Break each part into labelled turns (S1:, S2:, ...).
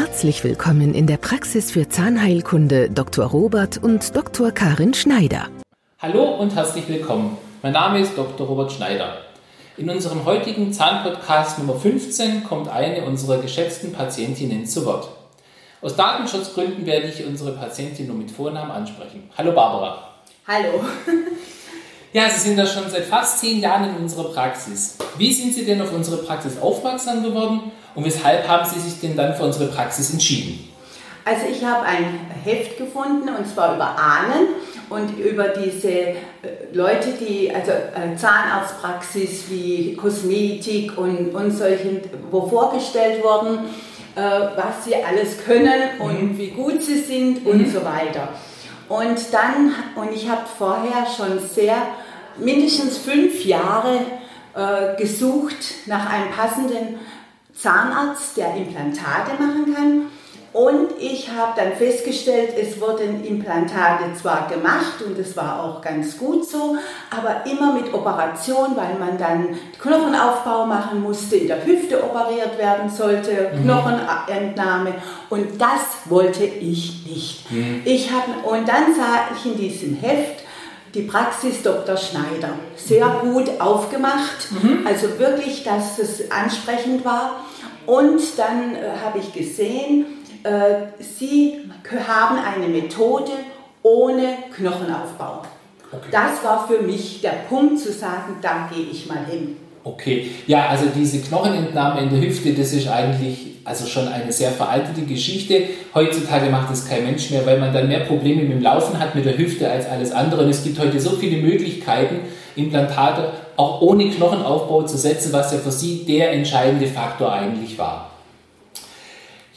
S1: Herzlich willkommen in der Praxis für Zahnheilkunde Dr. Robert und Dr. Karin Schneider.
S2: Hallo und herzlich willkommen. Mein Name ist Dr. Robert Schneider. In unserem heutigen Zahnpodcast Nummer 15 kommt eine unserer geschätzten Patientinnen zu Wort. Aus Datenschutzgründen werde ich unsere Patientin nur mit Vornamen ansprechen. Hallo Barbara.
S3: Hallo.
S2: Ja, Sie sind da schon seit fast zehn Jahren in unserer Praxis. Wie sind Sie denn auf unsere Praxis aufmerksam geworden und weshalb haben Sie sich denn dann für unsere Praxis entschieden?
S3: Also ich habe ein Heft gefunden und zwar über Ahnen und über diese äh, Leute, die, also äh, Zahnarztpraxis wie Kosmetik und, und solchen, wo vorgestellt wurden, äh, was sie alles können und mhm. wie gut sie sind mhm. und so weiter. Und dann, und ich habe vorher schon sehr, mindestens fünf Jahre äh, gesucht nach einem passenden Zahnarzt, der Implantate machen kann. Und ich habe dann festgestellt, es wurden Implantate zwar gemacht und es war auch ganz gut so, aber immer mit Operation, weil man dann Knochenaufbau machen musste, in der Hüfte operiert werden sollte, mhm. Knochenentnahme und das wollte ich nicht. Mhm. Ich hab, und dann sah ich in diesem Heft, die Praxis Dr. Schneider. Sehr mhm. gut aufgemacht, mhm. also wirklich, dass es ansprechend war. Und dann äh, habe ich gesehen, äh, sie haben eine Methode ohne Knochenaufbau. Okay. Das war für mich der Punkt zu sagen, da gehe ich mal hin.
S2: Okay, ja, also diese Knochenentnahme in der Hüfte, das ist eigentlich also schon eine sehr veraltete Geschichte. Heutzutage macht das kein Mensch mehr, weil man dann mehr Probleme mit dem Laufen hat mit der Hüfte als alles andere. Und es gibt heute so viele Möglichkeiten, Implantate auch ohne Knochenaufbau zu setzen, was ja für Sie der entscheidende Faktor eigentlich war.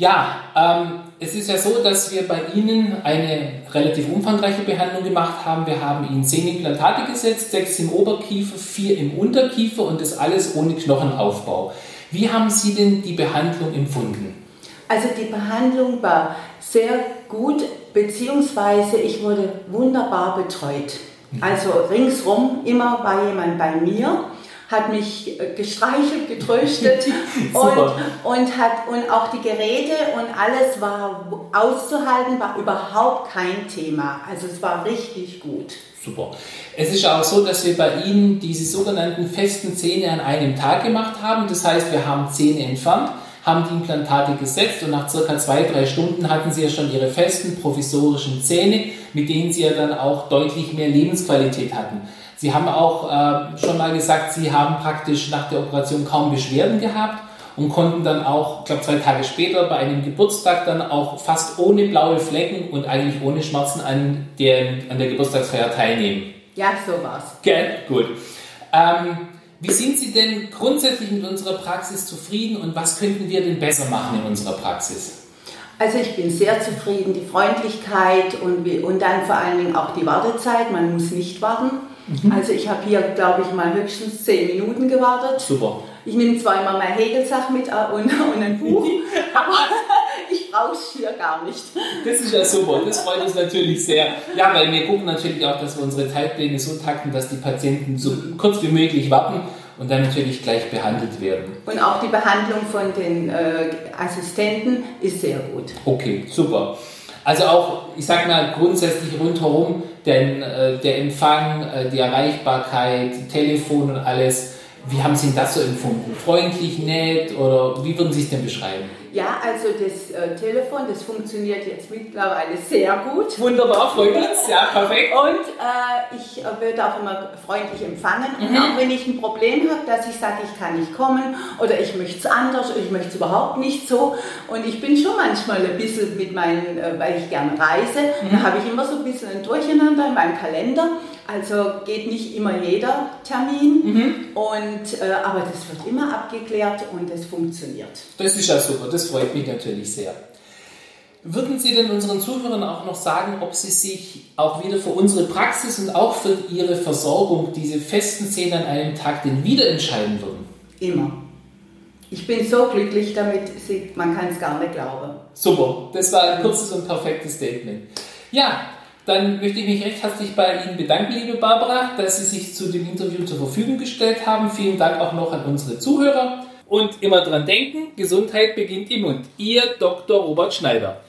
S2: Ja, ähm, es ist ja so, dass wir bei Ihnen eine relativ umfangreiche Behandlung gemacht haben. Wir haben Ihnen zehn Implantate gesetzt, sechs im Oberkiefer, vier im Unterkiefer und das alles ohne Knochenaufbau. Wie haben Sie denn die Behandlung empfunden?
S3: Also die Behandlung war sehr gut, beziehungsweise ich wurde wunderbar betreut. Mhm. Also ringsrum immer war jemand bei mir hat mich äh, gestreichelt, getröstet und, und, hat, und auch die Geräte und alles war auszuhalten, war überhaupt kein Thema. Also es war richtig gut.
S2: Super. Es ist auch so, dass wir bei Ihnen diese sogenannten festen Zähne an einem Tag gemacht haben. Das heißt, wir haben Zähne entfernt, haben die Implantate gesetzt und nach circa zwei, drei Stunden hatten Sie ja schon Ihre festen provisorischen Zähne, mit denen Sie ja dann auch deutlich mehr Lebensqualität hatten. Sie haben auch äh, schon mal gesagt, Sie haben praktisch nach der Operation kaum Beschwerden gehabt und konnten dann auch, ich glaube zwei Tage später bei einem Geburtstag dann auch fast ohne blaue Flecken und eigentlich ohne Schmerzen an der, an der Geburtstagsfeier teilnehmen.
S3: Ja, so war's.
S2: Gell? Gut. Ähm, wie sind Sie denn grundsätzlich mit unserer Praxis zufrieden und was könnten wir denn besser machen in unserer Praxis?
S3: Also ich bin sehr zufrieden, die Freundlichkeit und, und dann vor allen Dingen auch die Wartezeit. Man muss nicht warten. Mhm. Also ich habe hier, glaube ich, mal höchstens zehn Minuten gewartet.
S2: Super.
S3: Ich nehme zwar immer mein Hegelsach mit äh, und, und ein Buch, es hier gar nicht.
S2: Das ist ja super, das freut uns natürlich sehr. Ja, weil wir gucken natürlich auch, dass wir unsere Zeitpläne so takten, dass die Patienten so kurz wie möglich warten und dann natürlich gleich behandelt werden.
S3: Und auch die Behandlung von den äh, Assistenten ist sehr gut.
S2: Okay, super. Also auch, ich sag mal, grundsätzlich rundherum, denn äh, der Empfang, äh, die Erreichbarkeit, Telefon und alles, wie haben Sie das so empfunden? Freundlich, nett oder wie würden Sie es denn beschreiben?
S3: Ja, also das äh, Telefon, das funktioniert jetzt mittlerweile sehr gut.
S2: Wunderbar, freut uns, ja, perfekt.
S3: Und äh, ich äh, werde auch immer freundlich empfangen. Mhm. Und auch wenn ich ein Problem habe, dass ich sage, ich kann nicht kommen oder ich möchte es anders oder ich möchte es überhaupt nicht so. Und ich bin schon manchmal ein bisschen mit meinen, äh, weil ich gerne reise, mhm. dann habe ich immer so ein bisschen ein Durcheinander in meinem Kalender. Also geht nicht immer jeder Termin, mhm. und, äh, aber das wird immer abgeklärt und es funktioniert.
S2: Das ist ja super, das freut mich natürlich sehr. Würden Sie denn unseren Zuhörern auch noch sagen, ob Sie sich auch wieder für unsere Praxis und auch für Ihre Versorgung, diese festen Zähne an einem Tag, denn wieder entscheiden würden?
S3: Immer. Ich bin so glücklich damit, man kann es gar nicht glauben.
S2: Super, das war ein kurzes und perfektes Statement. Ja, dann möchte ich mich recht herzlich bei Ihnen bedanken, liebe Barbara, dass Sie sich zu dem Interview zur Verfügung gestellt haben. Vielen Dank auch noch an unsere Zuhörer. Und immer dran denken, Gesundheit beginnt im Mund. Ihr Dr. Robert Schneider.